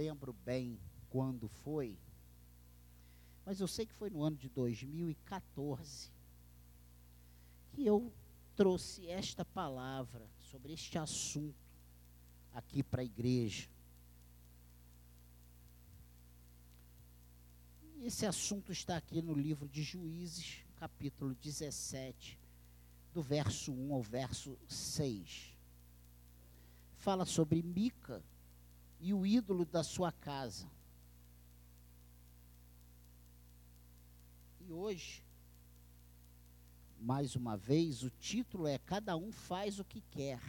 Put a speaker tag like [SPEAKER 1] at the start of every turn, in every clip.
[SPEAKER 1] lembro bem quando foi, mas eu sei que foi no ano de 2014 que eu trouxe esta palavra sobre este assunto aqui para a igreja. Esse assunto está aqui no livro de Juízes, capítulo 17, do verso 1 ao verso 6. Fala sobre Mica e o ídolo da sua casa. E hoje, mais uma vez, o título é Cada um faz o que quer.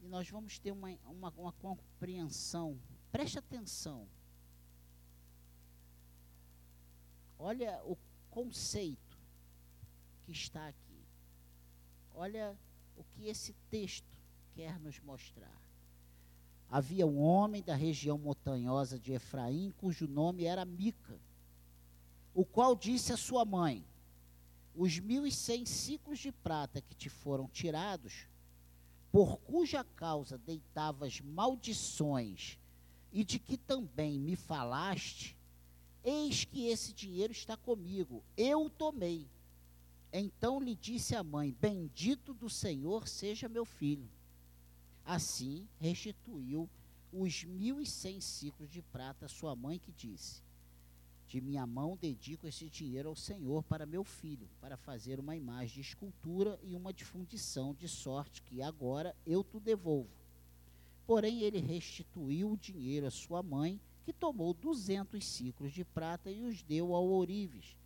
[SPEAKER 1] E nós vamos ter uma, uma, uma compreensão. Preste atenção. Olha o conceito que está aqui. Olha o que esse texto quer nos mostrar. Havia um homem da região montanhosa de Efraim, cujo nome era Mica, o qual disse à sua mãe: Os mil e cem ciclos de prata que te foram tirados, por cuja causa deitavas maldições, e de que também me falaste, eis que esse dinheiro está comigo, eu o tomei. Então lhe disse a mãe: Bendito do Senhor seja meu filho. Assim restituiu os mil e cem ciclos de prata à sua mãe, que disse: De minha mão dedico esse dinheiro ao Senhor para meu filho, para fazer uma imagem de escultura e uma de fundição, de sorte que agora eu te devolvo. Porém, ele restituiu o dinheiro à sua mãe, que tomou duzentos ciclos de prata e os deu ao ourives,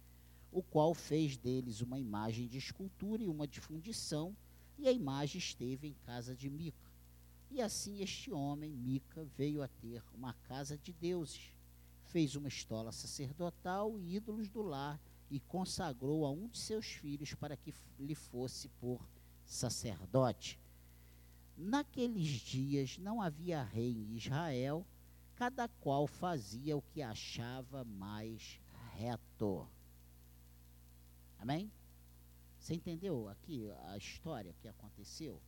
[SPEAKER 1] o qual fez deles uma imagem de escultura e uma de fundição, e a imagem esteve em casa de Mica. E assim este homem, Mica, veio a ter uma casa de deuses, fez uma estola sacerdotal e ídolos do lar, e consagrou a um de seus filhos para que lhe fosse por sacerdote. Naqueles dias não havia rei em Israel, cada qual fazia o que achava mais reto. Amém? Você entendeu aqui a história que aconteceu?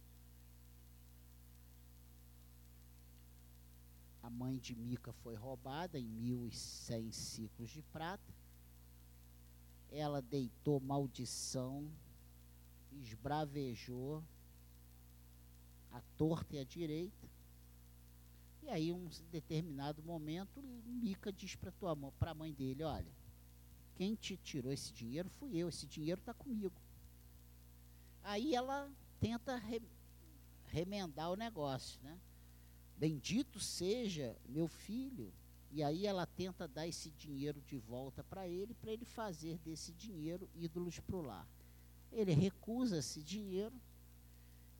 [SPEAKER 1] A mãe de Mica foi roubada em 1100 ciclos de prata. Ela deitou maldição, esbravejou a torta e a direita. E aí, um determinado momento, Mica diz para a mãe dele: Olha, quem te tirou esse dinheiro fui eu, esse dinheiro está comigo. Aí ela tenta re, remendar o negócio, né? Bendito seja meu filho. E aí ela tenta dar esse dinheiro de volta para ele, para ele fazer desse dinheiro ídolos para o lar. Ele recusa esse dinheiro.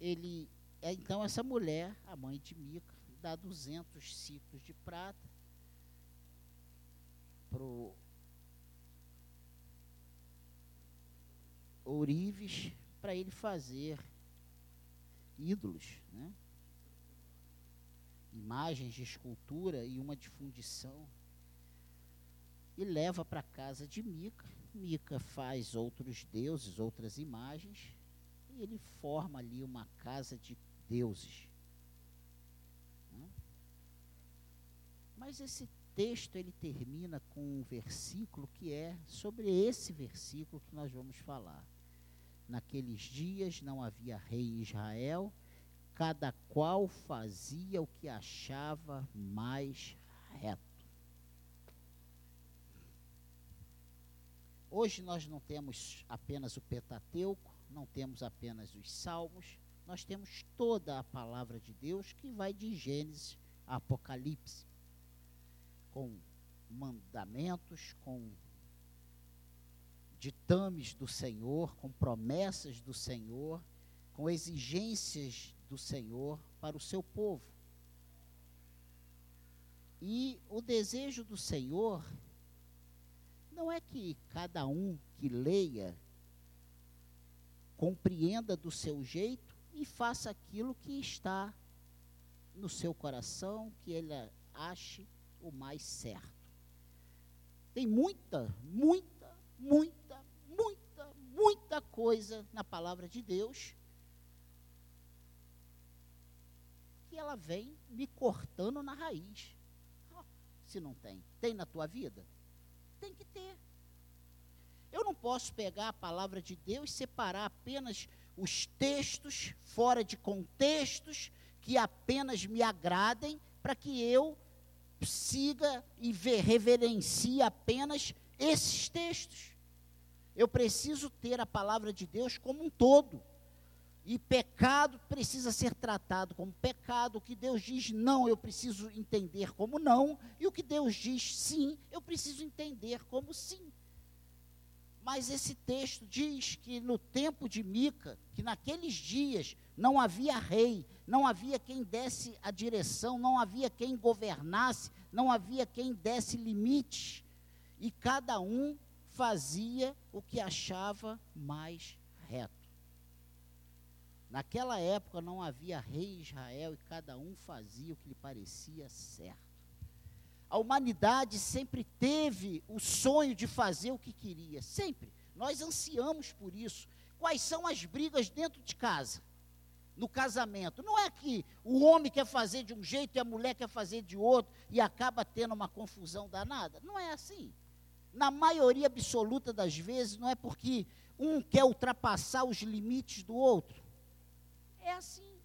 [SPEAKER 1] Ele, é, então essa mulher, a mãe de Mica, dá 200 ciclos de prata pro ourives para ele fazer ídolos, né? Imagens de escultura e uma de fundição. E leva para casa de Mica. Mica faz outros deuses, outras imagens, e ele forma ali uma casa de deuses. Né? Mas esse texto ele termina com um versículo que é sobre esse versículo que nós vamos falar. Naqueles dias não havia rei em Israel, cada qual fazia o que achava mais reto. Hoje nós não temos apenas o Pentateuco, não temos apenas os Salmos, nós temos toda a palavra de Deus que vai de Gênesis a Apocalipse, com mandamentos, com ditames do Senhor, com promessas do Senhor, com exigências do Senhor para o seu povo. E o desejo do Senhor não é que cada um que leia compreenda do seu jeito e faça aquilo que está no seu coração, que ele ache o mais certo. Tem muita, muita, muita, muita, muita coisa na palavra de Deus ela vem me cortando na raiz. Oh, se não tem, tem na tua vida? Tem que ter. Eu não posso pegar a palavra de Deus e separar apenas os textos fora de contextos que apenas me agradem para que eu siga e reverencie apenas esses textos. Eu preciso ter a palavra de Deus como um todo. E pecado precisa ser tratado como pecado. O que Deus diz não, eu preciso entender como não. E o que Deus diz sim, eu preciso entender como sim. Mas esse texto diz que no tempo de Mica, que naqueles dias não havia rei, não havia quem desse a direção, não havia quem governasse, não havia quem desse limites, e cada um fazia o que achava mais reto. Naquela época não havia rei em Israel e cada um fazia o que lhe parecia certo. A humanidade sempre teve o sonho de fazer o que queria, sempre. Nós ansiamos por isso. Quais são as brigas dentro de casa? No casamento. Não é que o homem quer fazer de um jeito e a mulher quer fazer de outro e acaba tendo uma confusão danada. Não é assim. Na maioria absoluta das vezes, não é porque um quer ultrapassar os limites do outro. É assim.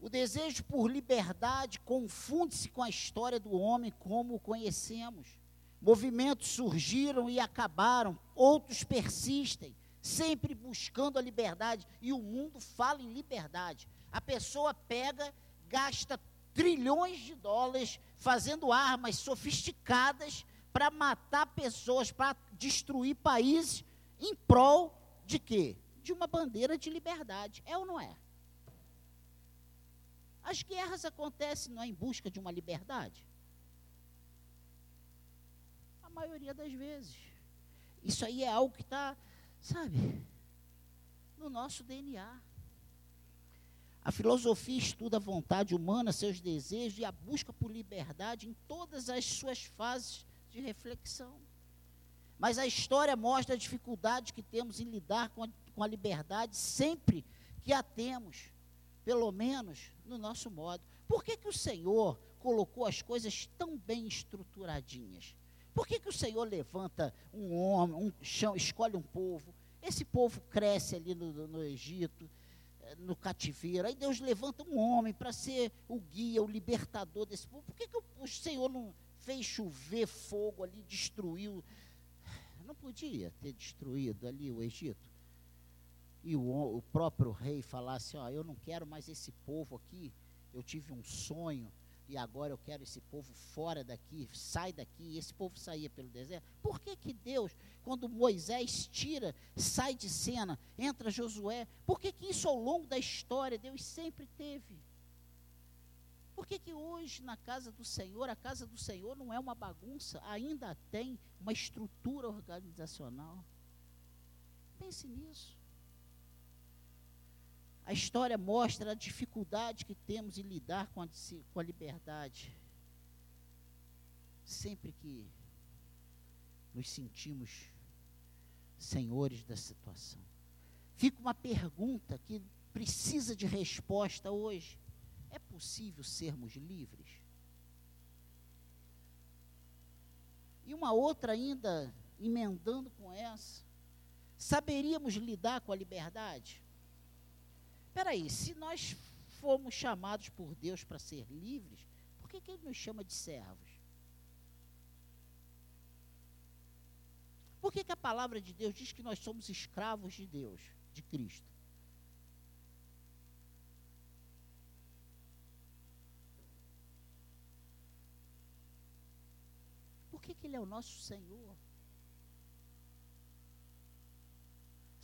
[SPEAKER 1] O desejo por liberdade confunde-se com a história do homem como o conhecemos. Movimentos surgiram e acabaram, outros persistem, sempre buscando a liberdade. E o mundo fala em liberdade. A pessoa pega, gasta trilhões de dólares fazendo armas sofisticadas para matar pessoas, para destruir países, em prol de quê? De uma bandeira de liberdade. É ou não é? As guerras acontecem não é em busca de uma liberdade? A maioria das vezes. Isso aí é algo que está, sabe, no nosso DNA. A filosofia estuda a vontade humana, seus desejos e a busca por liberdade em todas as suas fases de reflexão. Mas a história mostra a dificuldade que temos em lidar com a, com a liberdade sempre que a temos pelo menos no nosso modo. Por que, que o Senhor colocou as coisas tão bem estruturadinhas? Por que, que o Senhor levanta um homem, um chão, escolhe um povo? Esse povo cresce ali no, no Egito, eh, no cativeiro. Aí Deus levanta um homem para ser o guia, o libertador desse povo. Por que, que o, o Senhor não fez chover fogo ali, destruiu? Não podia ter destruído ali o Egito e o, o próprio rei falasse: Ó, eu não quero mais esse povo aqui, eu tive um sonho e agora eu quero esse povo fora daqui, sai daqui, e esse povo saía pelo deserto. Por que que Deus, quando Moisés tira, sai de cena, entra Josué, por que que isso ao longo da história Deus sempre teve? Por que que hoje na casa do Senhor, a casa do Senhor não é uma bagunça, ainda tem uma estrutura organizacional? Pense nisso. A história mostra a dificuldade que temos em lidar com a, com a liberdade. Sempre que nos sentimos senhores da situação. Fica uma pergunta que precisa de resposta hoje. É possível sermos livres? E uma outra ainda, emendando com essa, saberíamos lidar com a liberdade? Espera aí, se nós fomos chamados por Deus para ser livres, por que, que Ele nos chama de servos? Por que, que a palavra de Deus diz que nós somos escravos de Deus, de Cristo? Que, que Ele é o nosso Senhor?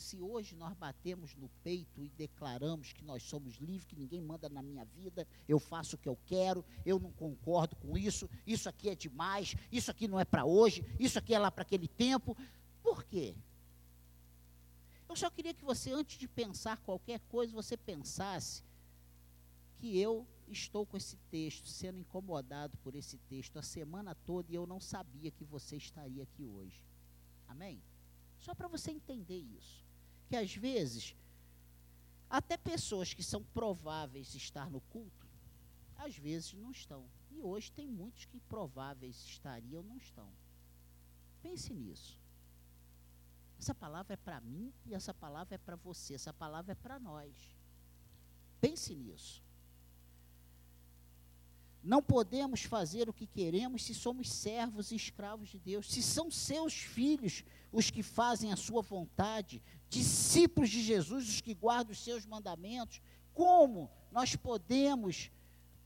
[SPEAKER 1] se hoje nós batemos no peito e declaramos que nós somos livres, que ninguém manda na minha vida, eu faço o que eu quero, eu não concordo com isso, isso aqui é demais, isso aqui não é para hoje, isso aqui é lá para aquele tempo. Por quê? Eu só queria que você, antes de pensar qualquer coisa, você pensasse que eu estou com esse texto, sendo incomodado por esse texto a semana toda e eu não sabia que você estaria aqui hoje. Amém? Só para você entender isso que às vezes Até pessoas que são prováveis estar no culto, às vezes não estão. E hoje tem muitos que prováveis estariam, não estão. Pense nisso. Essa palavra é para mim e essa palavra é para você, essa palavra é para nós. Pense nisso. Não podemos fazer o que queremos se somos servos e escravos de Deus. Se são seus filhos os que fazem a sua vontade, discípulos de Jesus os que guardam os seus mandamentos, como nós podemos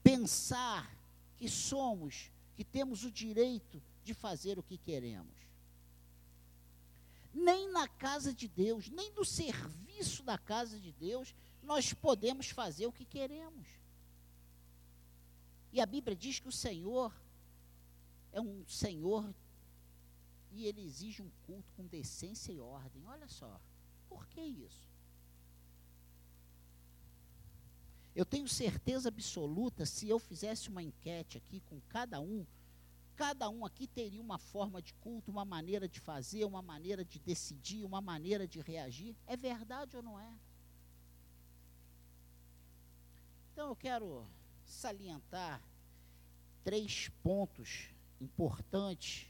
[SPEAKER 1] pensar que somos, que temos o direito de fazer o que queremos? Nem na casa de Deus, nem no serviço da casa de Deus, nós podemos fazer o que queremos. E a Bíblia diz que o Senhor é um Senhor e ele exige um culto com decência e ordem. Olha só, por que isso? Eu tenho certeza absoluta, se eu fizesse uma enquete aqui com cada um, cada um aqui teria uma forma de culto, uma maneira de fazer, uma maneira de decidir, uma maneira de reagir. É verdade ou não é? Então eu quero salientar três pontos importantes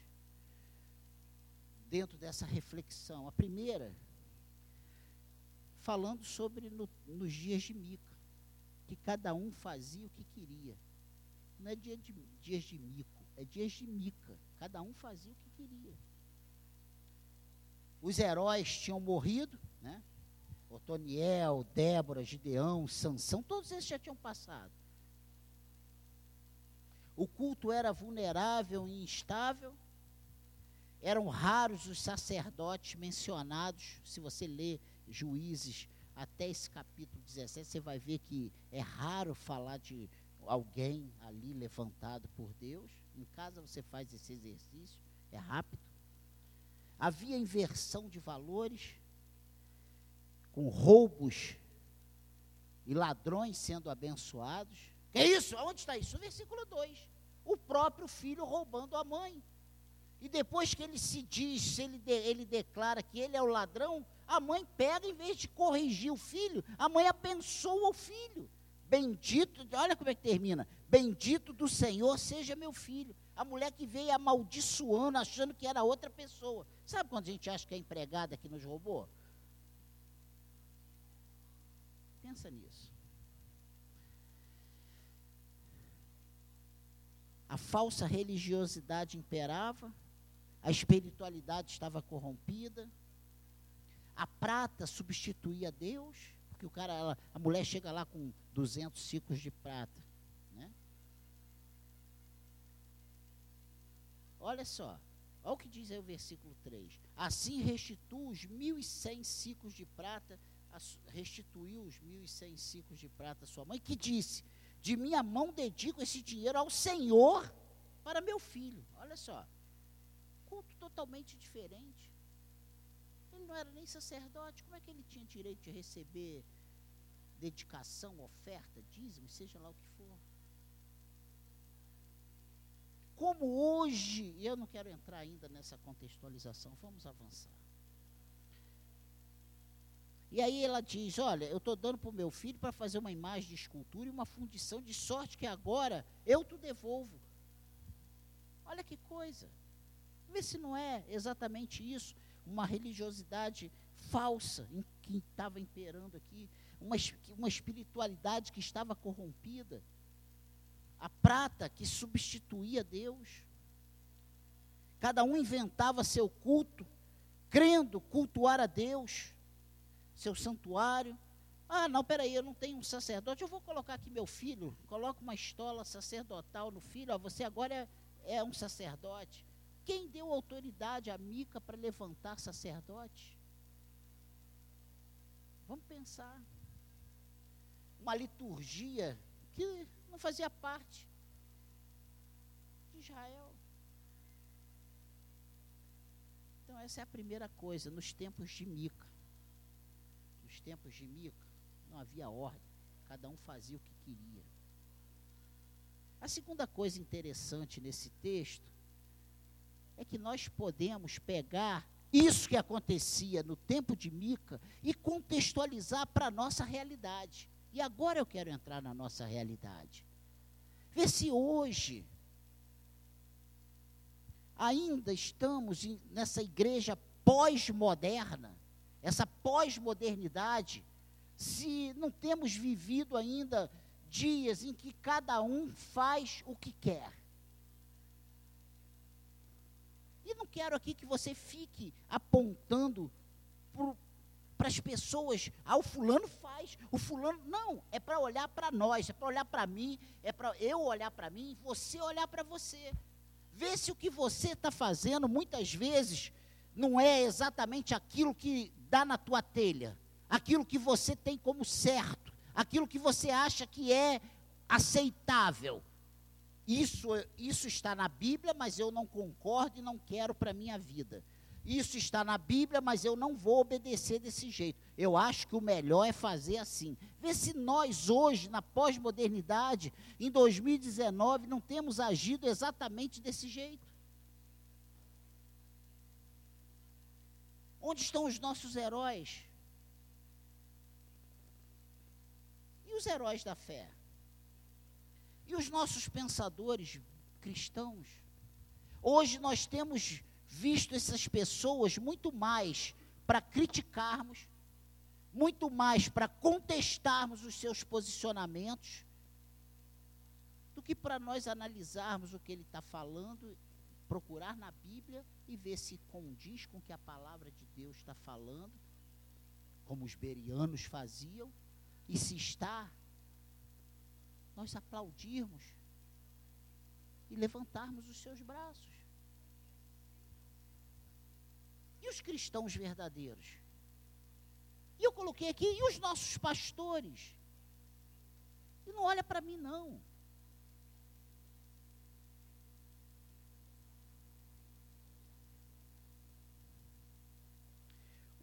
[SPEAKER 1] dentro dessa reflexão. A primeira, falando sobre no, nos dias de Mica, que cada um fazia o que queria. Não é dia de, dias de mico, é dias de Mica. Cada um fazia o que queria. Os heróis tinham morrido, né? Otoniel, Débora, Gideão, Sansão, todos esses já tinham passado. O culto era vulnerável e instável. Eram raros os sacerdotes mencionados. Se você lê Juízes até esse capítulo 17, você vai ver que é raro falar de alguém ali levantado por Deus. Em casa você faz esse exercício, é rápido. Havia inversão de valores, com roubos e ladrões sendo abençoados. É isso? Onde está isso? versículo 2. O próprio filho roubando a mãe. E depois que ele se diz, ele, de, ele declara que ele é o ladrão, a mãe pega, em vez de corrigir o filho, a mãe abençoa o filho. Bendito, olha como é que termina. Bendito do Senhor seja meu filho. A mulher que veio amaldiçoando, achando que era outra pessoa. Sabe quando a gente acha que é empregada que nos roubou? Pensa nisso. A falsa religiosidade imperava, a espiritualidade estava corrompida, a prata substituía Deus, porque o cara, ela, a mulher chega lá com 200 ciclos de prata, né? Olha só, olha o que diz aí o versículo 3. Assim restituiu os 1.100 ciclos de prata, restituiu os 1.100 ciclos de prata sua mãe, que disse, de minha mão dedico esse dinheiro ao Senhor para meu filho. Olha só. Culto totalmente diferente. Ele não era nem sacerdote. Como é que ele tinha direito de receber dedicação, oferta, dízimo, seja lá o que for? Como hoje, e eu não quero entrar ainda nessa contextualização, vamos avançar. E aí ela diz: Olha, eu estou dando para o meu filho para fazer uma imagem de escultura e uma fundição, de sorte que agora eu te devolvo. Olha que coisa. Vê se não é exatamente isso, uma religiosidade falsa em, que estava imperando aqui, uma, uma espiritualidade que estava corrompida, a prata que substituía Deus. Cada um inventava seu culto, crendo cultuar a Deus seu santuário. Ah, não, peraí, eu não tenho um sacerdote, eu vou colocar aqui meu filho, coloco uma estola sacerdotal no filho, ó, você agora é, é um sacerdote. Quem deu autoridade a Mica para levantar sacerdote? Vamos pensar. Uma liturgia que não fazia parte de Israel. Então, essa é a primeira coisa, nos tempos de Mica tempos de Mica, não havia ordem, cada um fazia o que queria. A segunda coisa interessante nesse texto é que nós podemos pegar isso que acontecia no tempo de Mica e contextualizar para a nossa realidade. E agora eu quero entrar na nossa realidade. Ver se hoje ainda estamos nessa igreja pós-moderna, essa pós-modernidade, se não temos vivido ainda dias em que cada um faz o que quer. E não quero aqui que você fique apontando para as pessoas, ah, o fulano faz, o fulano. Não, é para olhar para nós, é para olhar para mim, é para eu olhar para mim você olhar para você. Ver se o que você está fazendo, muitas vezes, não é exatamente aquilo que dá na tua telha, aquilo que você tem como certo, aquilo que você acha que é aceitável. Isso, isso está na Bíblia, mas eu não concordo e não quero para a minha vida. Isso está na Bíblia, mas eu não vou obedecer desse jeito. Eu acho que o melhor é fazer assim. Vê se nós hoje, na pós-modernidade, em 2019, não temos agido exatamente desse jeito. Onde estão os nossos heróis? E os heróis da fé? E os nossos pensadores cristãos? Hoje nós temos visto essas pessoas muito mais para criticarmos, muito mais para contestarmos os seus posicionamentos, do que para nós analisarmos o que ele está falando, procurar na Bíblia e ver se condiz com o que a palavra de Deus está falando, como os berianos faziam, e se está nós aplaudirmos e levantarmos os seus braços. E os cristãos verdadeiros? E eu coloquei aqui, e os nossos pastores? E não olha para mim, não.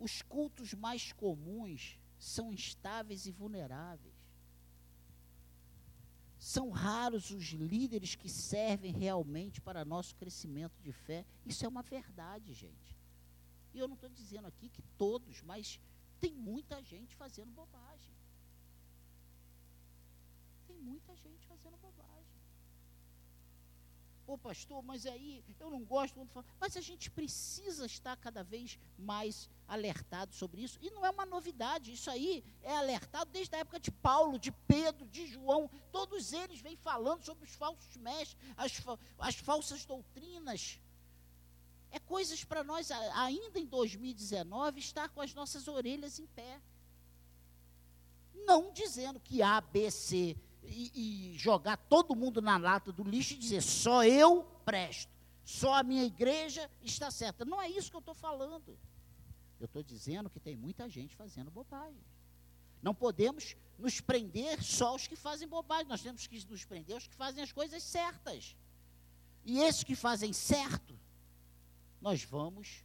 [SPEAKER 1] Os cultos mais comuns são instáveis e vulneráveis. São raros os líderes que servem realmente para nosso crescimento de fé. Isso é uma verdade, gente. E eu não estou dizendo aqui que todos, mas tem muita gente fazendo bobagem. Tem muita gente fazendo bobagem. Pastor, mas aí eu não gosto quando fala. Mas a gente precisa estar cada vez mais alertado sobre isso. E não é uma novidade, isso aí é alertado desde a época de Paulo, de Pedro, de João. Todos eles vêm falando sobre os falsos mestres, as, as falsas doutrinas. É coisas para nós, ainda em 2019, estar com as nossas orelhas em pé. Não dizendo que A, B, C e, e jogar todo mundo na lata do lixo e dizer só eu presto, só a minha igreja está certa. Não é isso que eu estou falando. Eu estou dizendo que tem muita gente fazendo bobagem. Não podemos nos prender só aos que fazem bobagem, nós temos que nos prender aos que fazem as coisas certas. E esses que fazem certo, nós vamos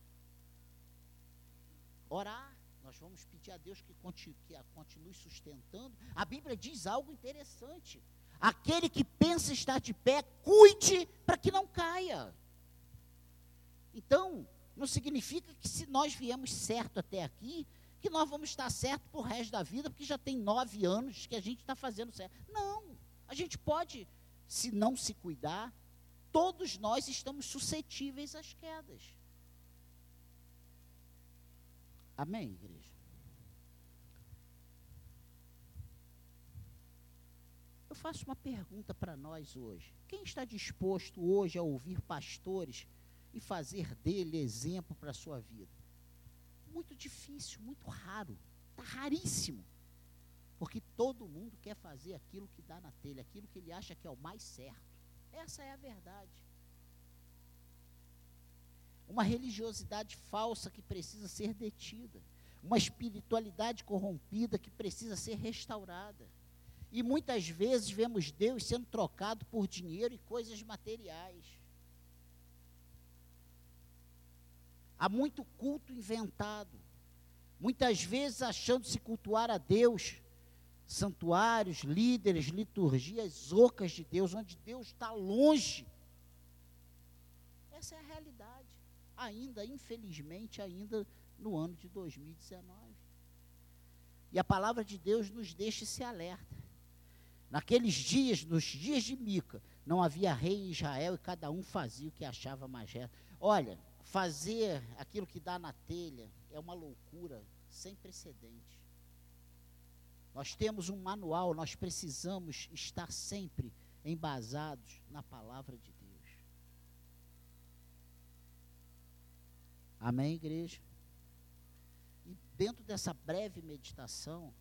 [SPEAKER 1] orar nós vamos pedir a Deus que continue, que a continue sustentando. A Bíblia diz algo interessante. Aquele que pensa estar de pé, cuide para que não caia. Então, não significa que se nós viemos certo até aqui, que nós vamos estar certo por resto da vida, porque já tem nove anos que a gente está fazendo certo. Não, a gente pode, se não se cuidar, todos nós estamos suscetíveis às quedas. Amém, igreja? Eu faço uma pergunta para nós hoje. Quem está disposto hoje a ouvir pastores e fazer dele exemplo para a sua vida? Muito difícil, muito raro. Está raríssimo. Porque todo mundo quer fazer aquilo que dá na telha, aquilo que ele acha que é o mais certo. Essa é a verdade uma religiosidade falsa que precisa ser detida, uma espiritualidade corrompida que precisa ser restaurada. E muitas vezes vemos Deus sendo trocado por dinheiro e coisas materiais. Há muito culto inventado, muitas vezes achando-se cultuar a Deus, santuários, líderes, liturgias ocas de Deus, onde Deus está longe. Ainda, infelizmente, ainda no ano de 2019. E a palavra de Deus nos deixa esse alerta. Naqueles dias, nos dias de Mica, não havia rei em Israel e cada um fazia o que achava mais reto. Olha, fazer aquilo que dá na telha é uma loucura sem precedente. Nós temos um manual, nós precisamos estar sempre embasados na palavra de Deus. Amém, igreja? E dentro dessa breve meditação,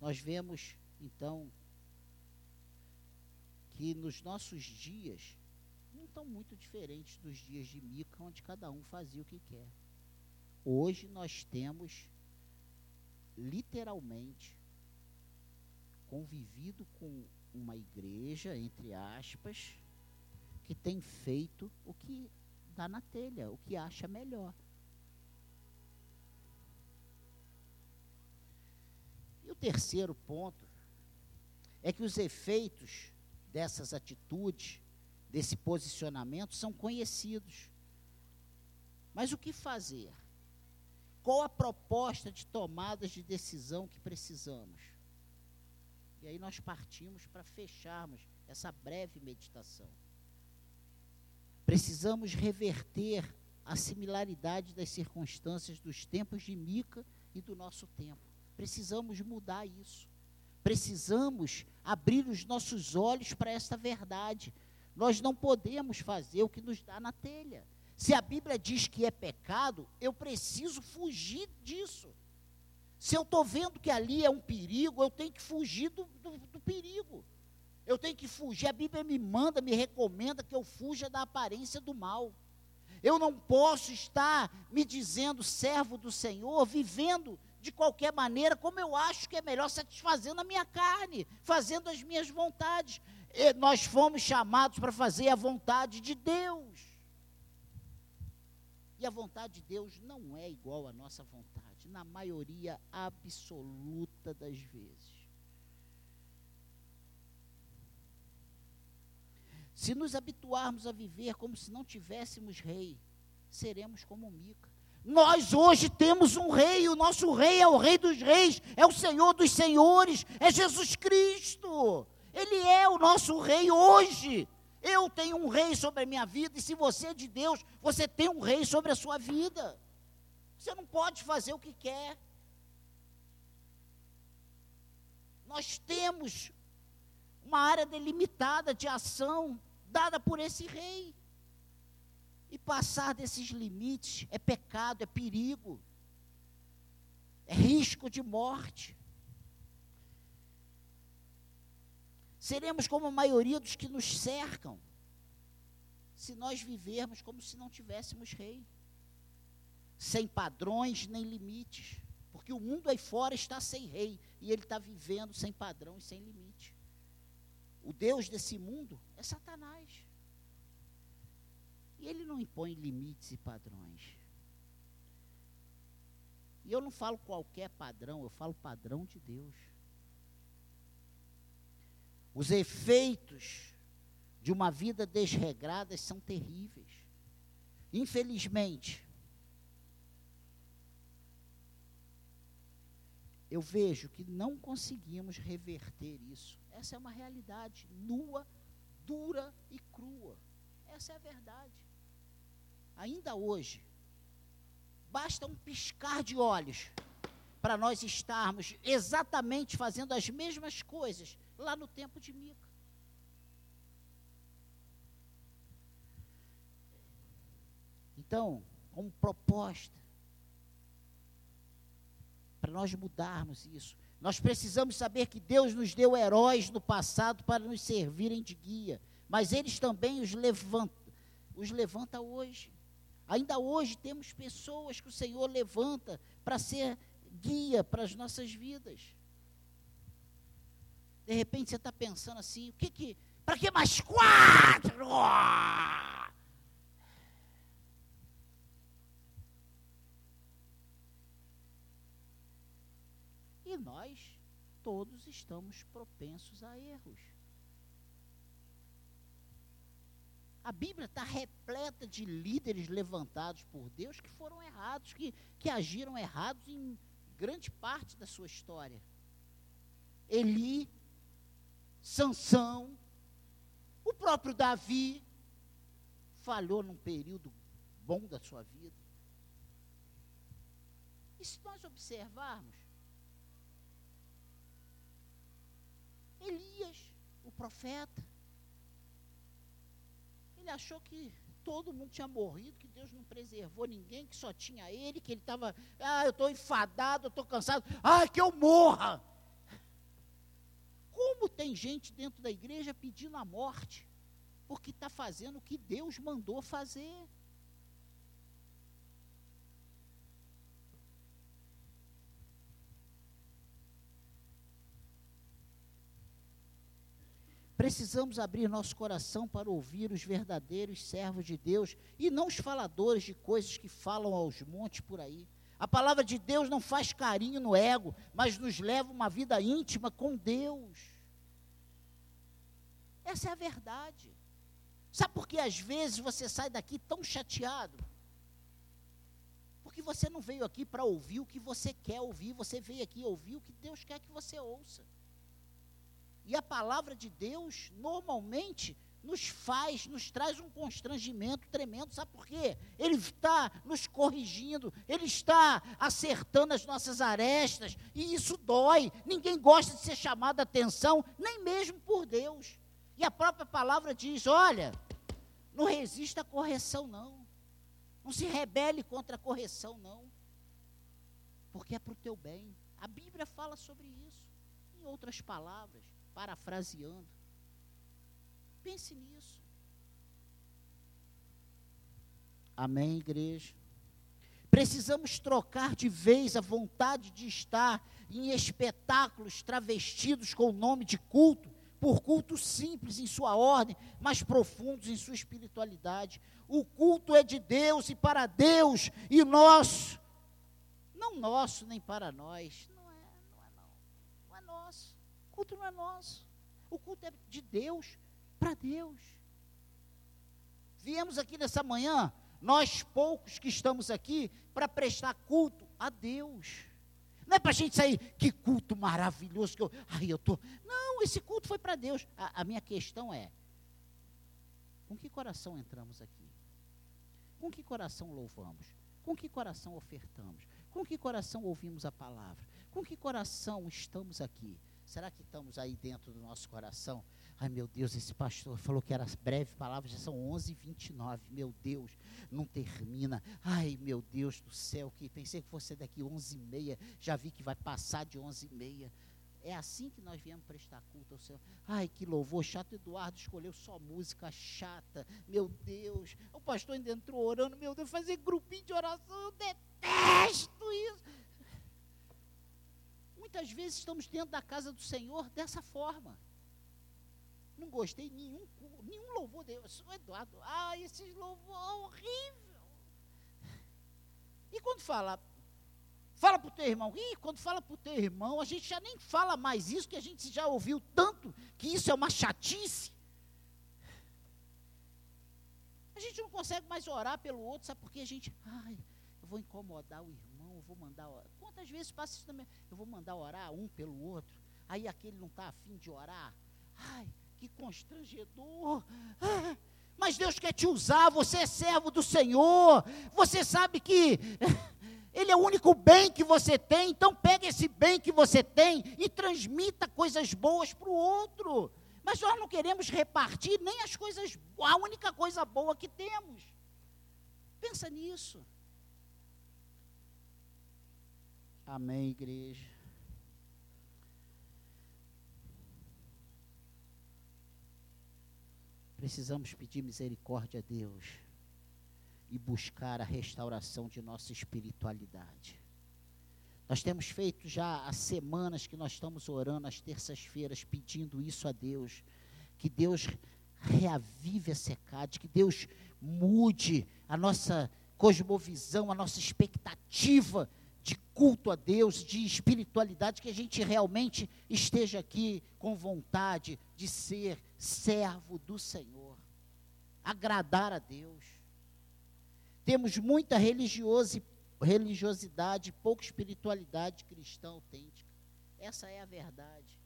[SPEAKER 1] nós vemos, então, que nos nossos dias não estão muito diferentes dos dias de Mica, onde cada um fazia o que quer. Hoje nós temos, literalmente, convivido com uma igreja, entre aspas, que tem feito o que dá na telha, o que acha melhor. E o terceiro ponto é que os efeitos dessas atitudes, desse posicionamento, são conhecidos. Mas o que fazer? Qual a proposta de tomadas de decisão que precisamos? E aí nós partimos para fecharmos essa breve meditação. Precisamos reverter a similaridade das circunstâncias dos tempos de Mica e do nosso tempo. Precisamos mudar isso. Precisamos abrir os nossos olhos para esta verdade. Nós não podemos fazer o que nos dá na telha. Se a Bíblia diz que é pecado, eu preciso fugir disso. Se eu estou vendo que ali é um perigo, eu tenho que fugir do, do, do, perigo. Eu tenho que fugir. A Bíblia me manda, me recomenda que eu fuja da aparência do mal. Eu não posso estar me dizendo servo do Senhor, vivendo de qualquer maneira, como eu acho que é melhor, satisfazendo a minha carne, fazendo as minhas vontades. E nós fomos chamados para fazer a vontade de Deus. E a vontade de Deus não é igual à nossa vontade na maioria absoluta das vezes. Se nos habituarmos a viver como se não tivéssemos rei, seremos como Mica. Nós hoje temos um rei, o nosso rei é o rei dos reis, é o Senhor dos senhores, é Jesus Cristo. Ele é o nosso rei hoje. Eu tenho um rei sobre a minha vida, e se você é de Deus, você tem um rei sobre a sua vida. Você não pode fazer o que quer. Nós temos uma área delimitada de ação dada por esse rei. E passar desses limites é pecado, é perigo, é risco de morte. Seremos como a maioria dos que nos cercam, se nós vivermos como se não tivéssemos rei sem padrões nem limites. Porque o mundo aí fora está sem rei e ele está vivendo sem padrão e sem limite. O Deus desse mundo é Satanás. E ele não impõe limites e padrões. E eu não falo qualquer padrão, eu falo padrão de Deus. Os efeitos de uma vida desregrada são terríveis. Infelizmente, eu vejo que não conseguimos reverter isso. Essa é uma realidade nua, dura e crua. Essa é a verdade. Ainda hoje, basta um piscar de olhos para nós estarmos exatamente fazendo as mesmas coisas lá no tempo de Mica. Então, como proposta, para nós mudarmos isso. Nós precisamos saber que Deus nos deu heróis no passado para nos servirem de guia, mas eles também os levanta, os levanta hoje. Ainda hoje temos pessoas que o Senhor levanta para ser guia para as nossas vidas. De repente você está pensando assim, o que que, para que mais quatro? E nós todos estamos propensos a erros. A Bíblia está repleta de líderes levantados por Deus que foram errados, que, que agiram errados em grande parte da sua história. Eli, Sansão, o próprio Davi falhou num período bom da sua vida. E se nós observarmos, Elias, o profeta, ele achou que todo mundo tinha morrido, que Deus não preservou ninguém, que só tinha ele, que ele estava, ah, eu estou enfadado, eu estou cansado, ah, que eu morra. Como tem gente dentro da igreja pedindo a morte, porque está fazendo o que Deus mandou fazer. Precisamos abrir nosso coração para ouvir os verdadeiros servos de Deus e não os faladores de coisas que falam aos montes por aí. A palavra de Deus não faz carinho no ego, mas nos leva uma vida íntima com Deus. Essa é a verdade. Sabe por que às vezes você sai daqui tão chateado? Porque você não veio aqui para ouvir o que você quer ouvir, você veio aqui ouvir o que Deus quer que você ouça. E a palavra de Deus, normalmente, nos faz, nos traz um constrangimento tremendo, sabe por quê? Ele está nos corrigindo, ele está acertando as nossas arestas, e isso dói. Ninguém gosta de ser chamado a atenção, nem mesmo por Deus. E a própria palavra diz: olha, não resista à correção, não. Não se rebele contra a correção, não. Porque é para o teu bem. A Bíblia fala sobre isso. Em outras palavras, parafraseando. Pense nisso. Amém, igreja? Precisamos trocar de vez a vontade de estar em espetáculos travestidos com o nome de culto, por cultos simples em sua ordem, mas profundos em sua espiritualidade. O culto é de Deus e para Deus, e nosso, não nosso nem para nós. Culto não é nosso. O culto é de Deus, para Deus. Viemos aqui nessa manhã, nós poucos que estamos aqui, para prestar culto a Deus. Não é para a gente sair, que culto maravilhoso que eu. Ai, eu tô. Não, esse culto foi para Deus. A, a minha questão é: com que coração entramos aqui? Com que coração louvamos? Com que coração ofertamos? Com que coração ouvimos a palavra? Com que coração estamos aqui? Será que estamos aí dentro do nosso coração? Ai, meu Deus, esse pastor falou que era breve palavras, já são 11h29. Meu Deus, não termina. Ai, meu Deus do céu, que pensei que fosse daqui 11h30, já vi que vai passar de 11h30. É assim que nós viemos prestar culto ao Senhor. Ai, que louvor chato. Eduardo escolheu só música chata. Meu Deus. O pastor ainda entrou orando. Meu Deus, fazer grupinho de oração. Eu detesto isso muitas vezes estamos dentro da casa do Senhor dessa forma. Não gostei nenhum, nenhum louvor de Deus. Eduardo, ah, esses louvor horrível. E quando fala, fala para o teu irmão, e quando fala para o teu irmão, a gente já nem fala mais isso, que a gente já ouviu tanto, que isso é uma chatice. A gente não consegue mais orar pelo outro, sabe por quê? A gente, ai, eu vou incomodar o irmão vou mandar. Quantas vezes passa isso também? Eu vou mandar orar um pelo outro. Aí aquele não está afim de orar. Ai, que constrangedor. Ah, mas Deus quer te usar, você é servo do Senhor. Você sabe que Ele é o único bem que você tem. Então pegue esse bem que você tem e transmita coisas boas para o outro. Mas nós não queremos repartir nem as coisas, a única coisa boa que temos. Pensa nisso. Amém, igreja. Precisamos pedir misericórdia a Deus e buscar a restauração de nossa espiritualidade. Nós temos feito já há semanas que nós estamos orando às terças-feiras pedindo isso a Deus, que Deus reavive a secade, que Deus mude a nossa cosmovisão, a nossa expectativa de culto a Deus, de espiritualidade, que a gente realmente esteja aqui com vontade de ser servo do Senhor. agradar a Deus. Temos muita religiosidade, pouca espiritualidade cristã autêntica. Essa é a verdade.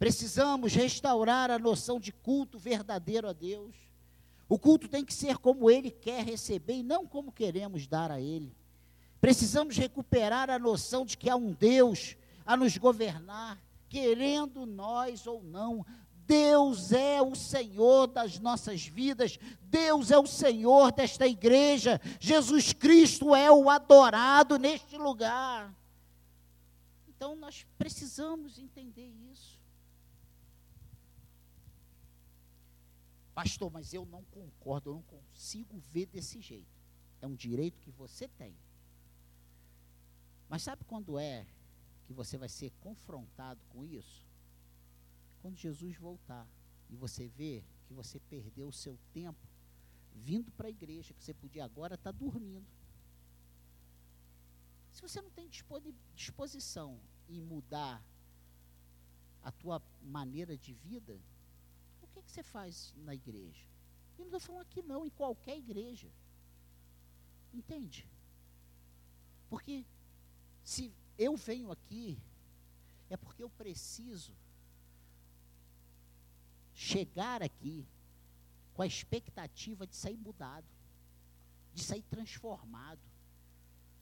[SPEAKER 1] Precisamos restaurar a noção de culto verdadeiro a Deus. O culto tem que ser como Ele quer receber e não como queremos dar a Ele. Precisamos recuperar a noção de que há um Deus a nos governar, querendo nós ou não. Deus é o Senhor das nossas vidas, Deus é o Senhor desta igreja, Jesus Cristo é o adorado neste lugar. Então nós precisamos entender isso. Pastor, mas eu não concordo, eu não consigo ver desse jeito. É um direito que você tem. Mas sabe quando é que você vai ser confrontado com isso? Quando Jesus voltar e você vê que você perdeu o seu tempo vindo para a igreja, que você podia agora estar tá dormindo. Se você não tem disposição em mudar a tua maneira de vida, o que, que você faz na igreja? E não estou falando aqui não, em qualquer igreja. Entende? Porque se eu venho aqui, é porque eu preciso chegar aqui com a expectativa de sair mudado, de sair transformado,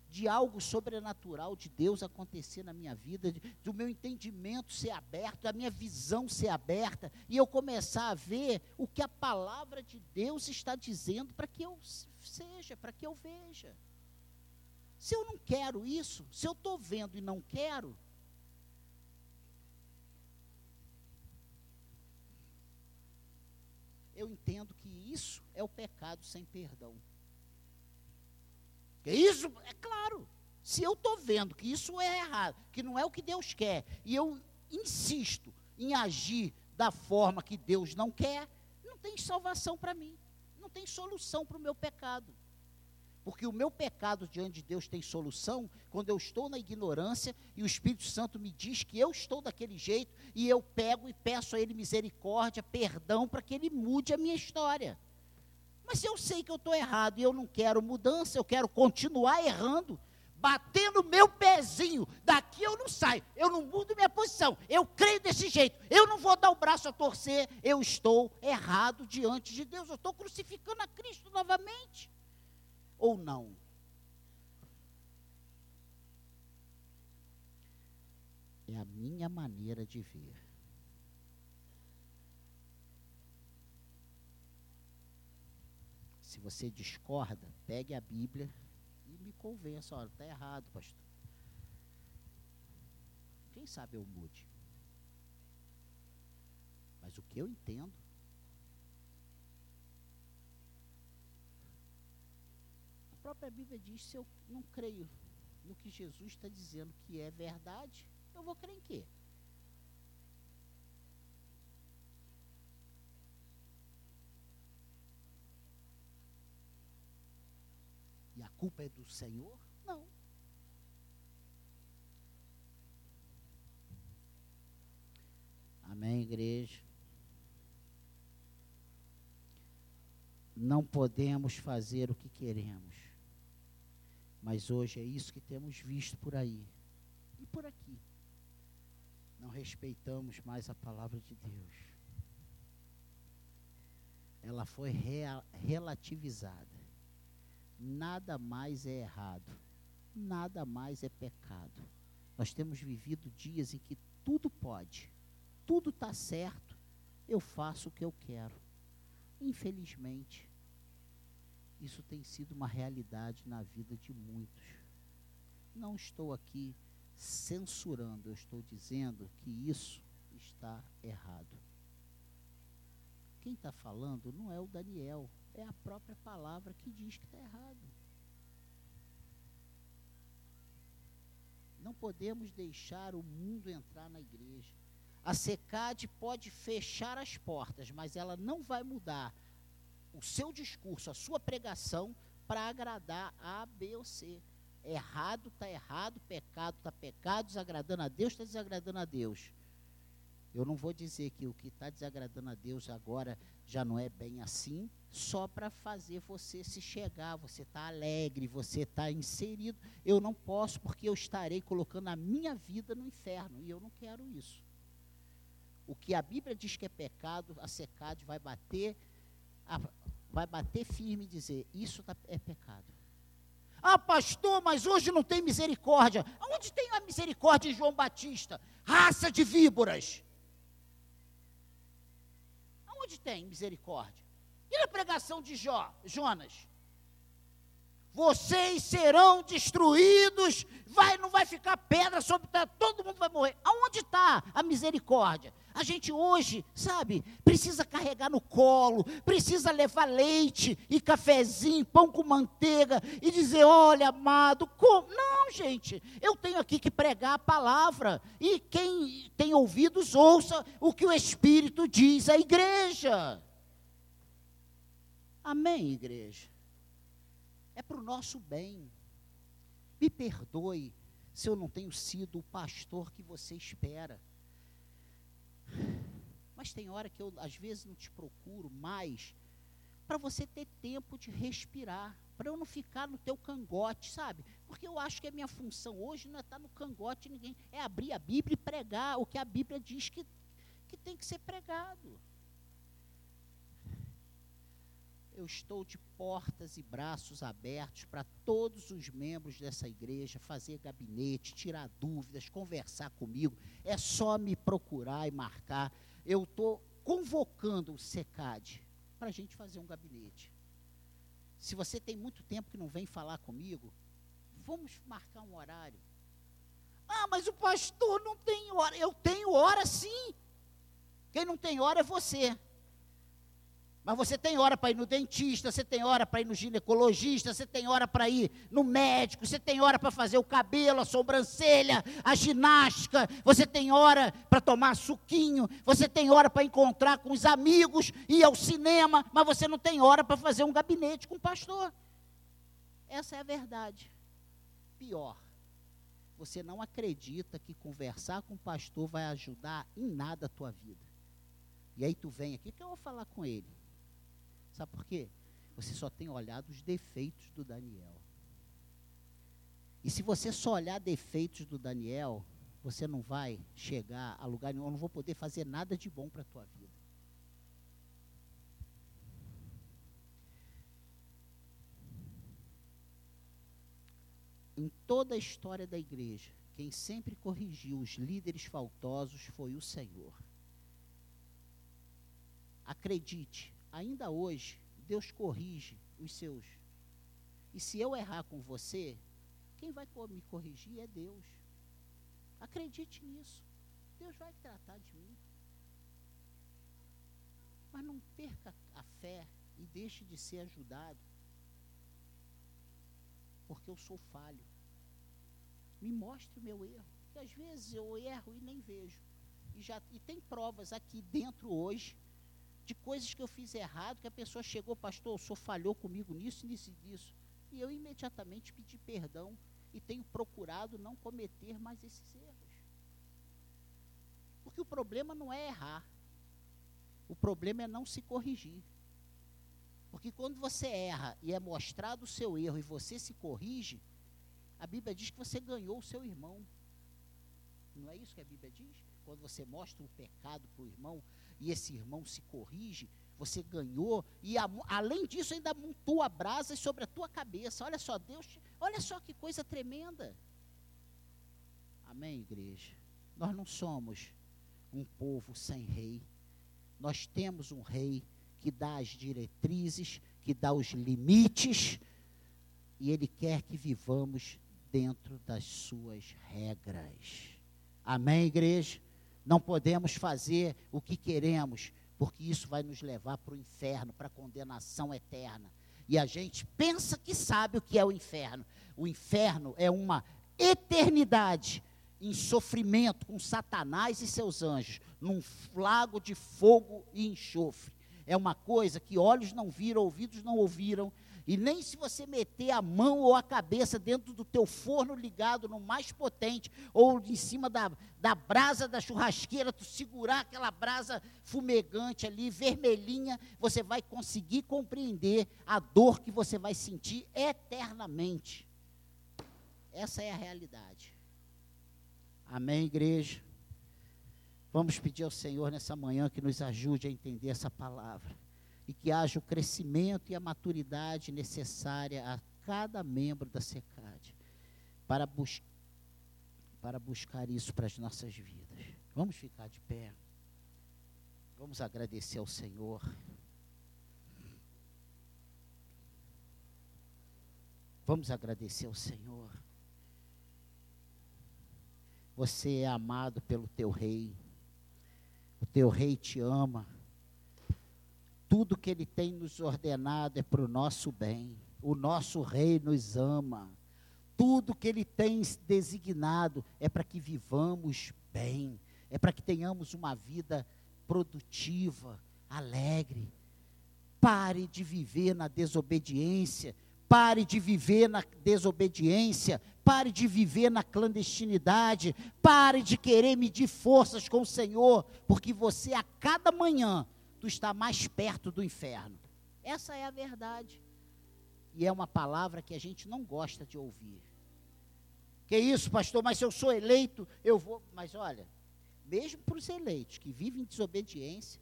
[SPEAKER 1] de algo sobrenatural de Deus acontecer na minha vida, do meu entendimento ser aberto, da minha visão ser aberta, e eu começar a ver o que a palavra de Deus está dizendo para que eu seja, para que eu veja. Se eu não quero isso, se eu estou vendo e não quero, eu entendo que isso é o pecado sem perdão. Que isso, é claro, se eu estou vendo que isso é errado, que não é o que Deus quer, e eu insisto em agir da forma que Deus não quer, não tem salvação para mim, não tem solução para o meu pecado. Porque o meu pecado diante de Deus tem solução quando eu estou na ignorância e o Espírito Santo me diz que eu estou daquele jeito e eu pego e peço a Ele misericórdia, perdão, para que Ele mude a minha história. Mas se eu sei que eu estou errado e eu não quero mudança, eu quero continuar errando, batendo meu pezinho, daqui eu não saio, eu não mudo minha posição, eu creio desse jeito, eu não vou dar o braço a torcer, eu estou errado diante de Deus, eu estou crucificando a Cristo novamente ou não? É a minha maneira de ver. Se você discorda, pegue a Bíblia e me convença, olha, está errado, pastor. Quem sabe eu mude. Mas o que eu entendo própria Bíblia diz: se eu não creio no que Jesus está dizendo que é verdade, eu vou crer em quê? E a culpa é do Senhor? Não. Amém, igreja? Não podemos fazer o que queremos mas hoje é isso que temos visto por aí e por aqui. Não respeitamos mais a palavra de Deus. Ela foi relativizada. Nada mais é errado. Nada mais é pecado. Nós temos vivido dias em que tudo pode, tudo está certo, eu faço o que eu quero. Infelizmente, isso tem sido uma realidade na vida de muitos. Não estou aqui censurando, eu estou dizendo que isso está errado. Quem está falando não é o Daniel, é a própria palavra que diz que está errado. Não podemos deixar o mundo entrar na igreja. A SECAD pode fechar as portas, mas ela não vai mudar o seu discurso, a sua pregação para agradar A, B ou C. Errado está errado, pecado está pecado, desagradando a Deus está desagradando a Deus. Eu não vou dizer que o que está desagradando a Deus agora já não é bem assim, só para fazer você se chegar, você está alegre, você está inserido. Eu não posso, porque eu estarei colocando a minha vida no inferno, e eu não quero isso. O que a Bíblia diz que é pecado, a secade vai bater, vai bater firme e dizer: Isso tá, é pecado. Ah, pastor, mas hoje não tem misericórdia. Onde tem a misericórdia de João Batista? Raça de víboras. Aonde tem misericórdia? E na pregação de Jó, Jonas? Vocês serão destruídos, vai, não vai ficar pedra sobre terra, todo mundo vai morrer. Aonde está a misericórdia? A gente hoje, sabe, precisa carregar no colo, precisa levar leite e cafezinho, pão com manteiga e dizer: olha, amado, como? Não, gente, eu tenho aqui que pregar a palavra e quem tem ouvidos, ouça o que o Espírito diz à igreja. Amém, igreja? É para o nosso bem. Me perdoe se eu não tenho sido o pastor que você espera. Mas tem hora que eu, às vezes, não te procuro mais para você ter tempo de respirar, para eu não ficar no teu cangote, sabe? Porque eu acho que a minha função hoje não é estar no cangote de ninguém, é abrir a Bíblia e pregar o que a Bíblia diz que, que tem que ser pregado. Eu estou de portas e braços abertos para todos os membros dessa igreja fazer gabinete, tirar dúvidas, conversar comigo. É só me procurar e marcar. Eu estou convocando o SECAD para a gente fazer um gabinete. Se você tem muito tempo que não vem falar comigo, vamos marcar um horário. Ah, mas o pastor não tem hora. Eu tenho hora sim. Quem não tem hora é você. Mas você tem hora para ir no dentista, você tem hora para ir no ginecologista, você tem hora para ir no médico, você tem hora para fazer o cabelo, a sobrancelha, a ginástica, você tem hora para tomar suquinho, você tem hora para encontrar com os amigos, ir ao cinema, mas você não tem hora para fazer um gabinete com o pastor. Essa é a verdade. Pior, você não acredita que conversar com o pastor vai ajudar em nada a tua vida. E aí tu vem aqui, que eu vou falar com ele. Sabe por quê? Você só tem olhado os defeitos do Daniel. E se você só olhar defeitos do Daniel, você não vai chegar a lugar nenhum, não vou poder fazer nada de bom para a tua vida. Em toda a história da igreja, quem sempre corrigiu os líderes faltosos foi o Senhor. Acredite, ainda hoje, Deus corrige os seus. E se eu errar com você, quem vai me corrigir é Deus. Acredite nisso. Deus vai tratar de mim. Mas não perca a fé e deixe de ser ajudado. Porque eu sou falho. Me mostre o meu erro. Porque às vezes eu erro e nem vejo. E, já, e tem provas aqui dentro hoje de coisas que eu fiz errado, que a pessoa chegou, pastor, o senhor falhou comigo nisso, nisso e nisso. E eu imediatamente pedi perdão e tenho procurado não cometer mais esses erros. Porque o problema não é errar. O problema é não se corrigir. Porque quando você erra e é mostrado o seu erro e você se corrige, a Bíblia diz que você ganhou o seu irmão. Não é isso que a Bíblia diz? Quando você mostra o pecado para o irmão, e esse irmão se corrige, você ganhou, e a, além disso ainda montou a brasa sobre a tua cabeça. Olha só, Deus, olha só que coisa tremenda. Amém, igreja? Nós não somos um povo sem rei. Nós temos um rei que dá as diretrizes, que dá os limites, e ele quer que vivamos dentro das suas regras. Amém, igreja? Não podemos fazer o que queremos, porque isso vai nos levar para o inferno, para a condenação eterna. E a gente pensa que sabe o que é o inferno. O inferno é uma eternidade em sofrimento com Satanás e seus anjos, num lago de fogo e enxofre. É uma coisa que olhos não viram, ouvidos não ouviram, E nem se você meter a mão ou a cabeça dentro do teu forno ligado no mais potente, ou em cima da, da brasa da churrasqueira, tu segurar aquela brasa fumegante ali, vermelhinha, você vai conseguir compreender a dor que você vai sentir eternamente. Essa é a realidade. Amém, igreja? Vamos pedir ao Senhor nessa manhã que nos ajude a entender essa palavra e que haja o crescimento e a maturidade necessária a cada membro da SECAD para, bus para buscar isso para as nossas vidas. Vamos ficar de pé. Vamos agradecer ao Senhor. Vamos agradecer ao Senhor. Você é amado pelo teu rei. O teu rei te ama tudo que Ele tem nos ordenado é para o nosso bem. O nosso Rei nos ama. Tudo que Ele tem designado é para que vivamos bem, é para que tenhamos uma vida produtiva, alegre. Pare de viver na desobediência, pare de viver na desobediência, pare de viver na clandestinidade, pare de querer medir forças com o Senhor, porque você a cada manhã tu está mais perto do inferno. Essa é a verdade. E é uma palavra que a gente não gosta de ouvir. Que isso, pastor, mas se eu sou eleito, eu vou. Mas olha, mesmo para os eleitos que vivem em desobediência,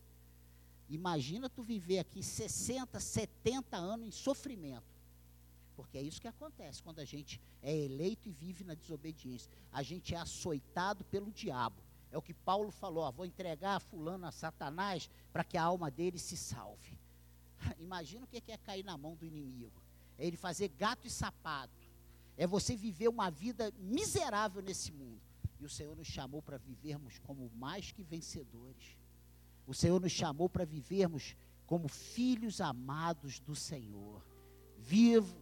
[SPEAKER 1] imagina tu viver aqui 60, 70 anos em sofrimento. Porque é isso que acontece quando a gente é eleito e vive na desobediência. A gente é açoitado pelo diabo. É o que Paulo falou: ó, vou entregar a fulano a Satanás para que a alma dele se salve. Imagina o que é cair na mão do inimigo. É ele fazer gato e sapato. É você viver uma vida miserável nesse mundo. E o Senhor nos chamou para vivermos como mais que vencedores. O Senhor nos chamou para vivermos como filhos amados do Senhor. Vivo,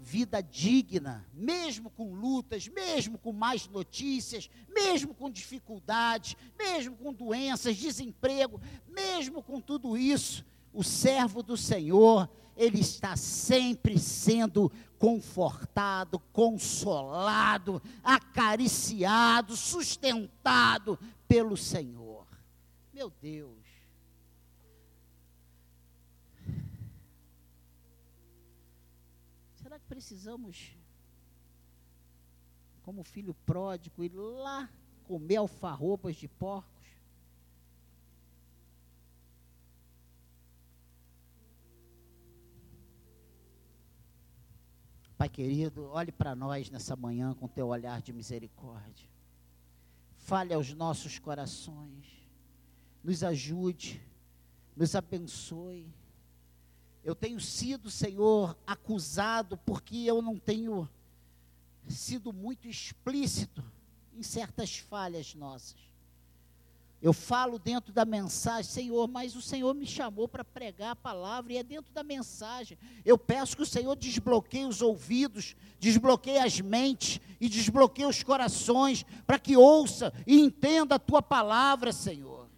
[SPEAKER 1] vida digna, mesmo com lutas, mesmo com mais notícias, mesmo com dificuldades, mesmo com doenças, desemprego, mesmo com tudo isso, o servo do Senhor, ele está sempre sendo confortado, consolado, acariciado, sustentado pelo Senhor. Meu Deus. Precisamos, como filho pródigo, ir lá comer alfarrobas de porcos? Pai querido, olhe para nós nessa manhã com teu olhar de misericórdia. Fale aos nossos corações. Nos ajude, nos abençoe eu tenho sido, Senhor, acusado porque eu não tenho sido muito explícito em certas falhas nossas. Eu falo dentro da mensagem, Senhor, mas o Senhor me chamou para pregar a palavra e é dentro da mensagem. Eu peço que o Senhor desbloqueie os ouvidos, desbloqueie as mentes e desbloqueie os corações para que ouça e entenda a tua palavra, Senhor.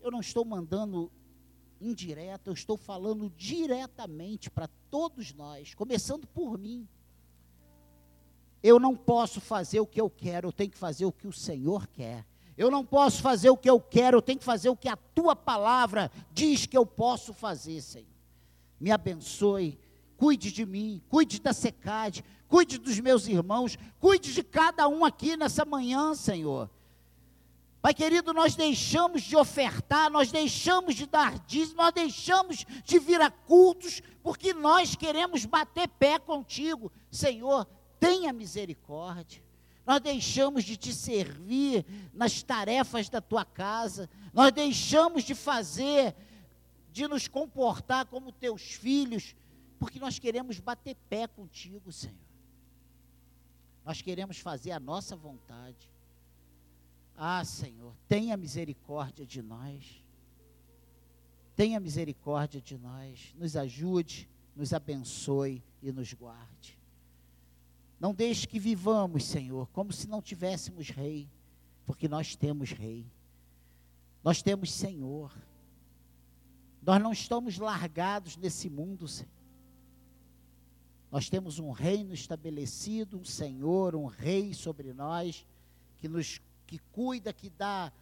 [SPEAKER 1] Eu não estou mandando indireta, eu estou falando diretamente para todos nós, começando por mim. Eu não posso fazer o que eu quero, eu tenho que fazer o que o Senhor quer. Eu não posso fazer o que eu quero, eu tenho que fazer o que a tua palavra diz que eu posso fazer, Senhor. Me abençoe, cuide de mim, cuide da secade, cuide dos meus irmãos, cuide de cada um aqui nessa manhã, Senhor. Pai querido, nós deixamos de ofertar, nós deixamos de dar dízimo, nós deixamos de vir a cultos, porque nós queremos bater pé contigo. Senhor, tenha misericórdia. Nós deixamos de te servir nas tarefas da tua casa, nós deixamos de fazer, de nos comportar como teus filhos, porque nós queremos bater pé contigo, Senhor. Nós queremos fazer a nossa vontade. Ah, Senhor, tenha misericórdia de nós. Tenha misericórdia de nós. Nos ajude, nos abençoe e nos guarde. Não deixe que vivamos, Senhor, como se não tivéssemos rei, porque nós temos rei. Nós temos Senhor. Nós não estamos largados nesse mundo, Senhor. Nós temos um reino estabelecido, um Senhor, um rei sobre nós, que nos que cuida, que dá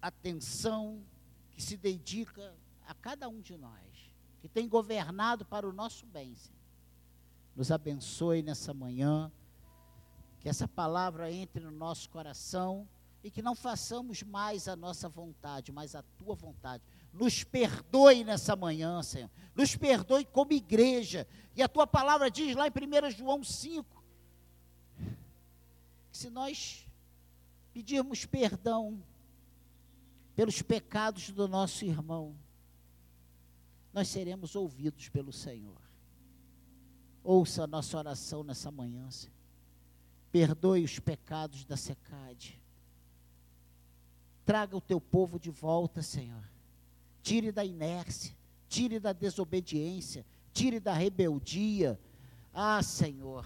[SPEAKER 1] atenção, que se dedica a cada um de nós, que tem governado para o nosso bem, Senhor. Nos abençoe nessa manhã, que essa palavra entre no nosso coração e que não façamos mais a nossa vontade, mas a tua vontade. Nos perdoe nessa manhã, Senhor. Nos perdoe como igreja. E a tua palavra diz lá em 1 João 5 que se nós pedirmos perdão pelos pecados do nosso irmão, nós seremos ouvidos pelo Senhor. Ouça a nossa oração nessa manhã. Perdoe os pecados da secade. Traga o teu povo de volta, Senhor. Tire da inércia, tire da desobediência, tire da rebeldia. Ah, Senhor,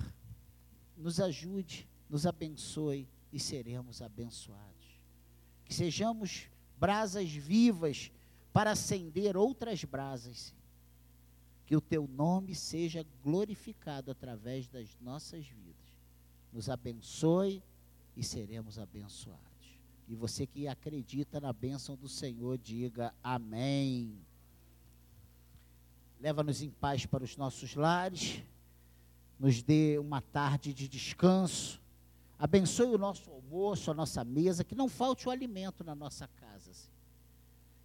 [SPEAKER 1] nos ajude, nos abençoe e seremos abençoados. Que sejamos brasas vivas para acender outras brasas. Que o teu nome seja glorificado através das nossas vidas. Nos abençoe e seremos abençoados. E você que acredita na bênção do Senhor, diga amém. Leva-nos em paz para os nossos lares, nos dê uma tarde de descanso, abençoe o nosso almoço, a nossa mesa, que não falte o alimento na nossa casa.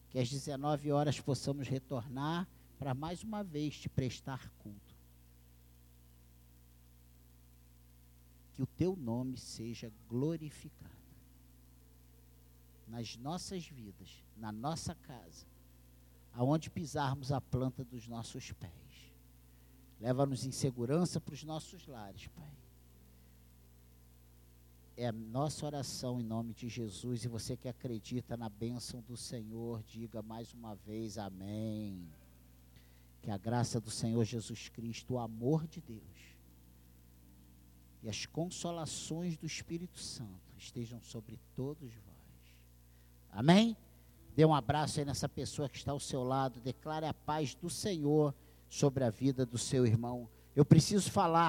[SPEAKER 1] Que às 19 horas possamos retornar para mais uma vez te prestar culto. Que o teu nome seja glorificado nas nossas vidas, na nossa casa, aonde pisarmos a planta dos nossos pés. Leva-nos em segurança para os nossos lares, Pai. É a nossa oração em nome de Jesus. E você que acredita na bênção do Senhor, diga mais uma vez amém. Que a graça do Senhor Jesus Cristo, o amor de Deus e as consolações do Espírito Santo estejam sobre todos vós Amém? Dê um abraço aí nessa pessoa que está ao seu lado. Declare a paz do Senhor sobre a vida do seu irmão. Eu preciso falar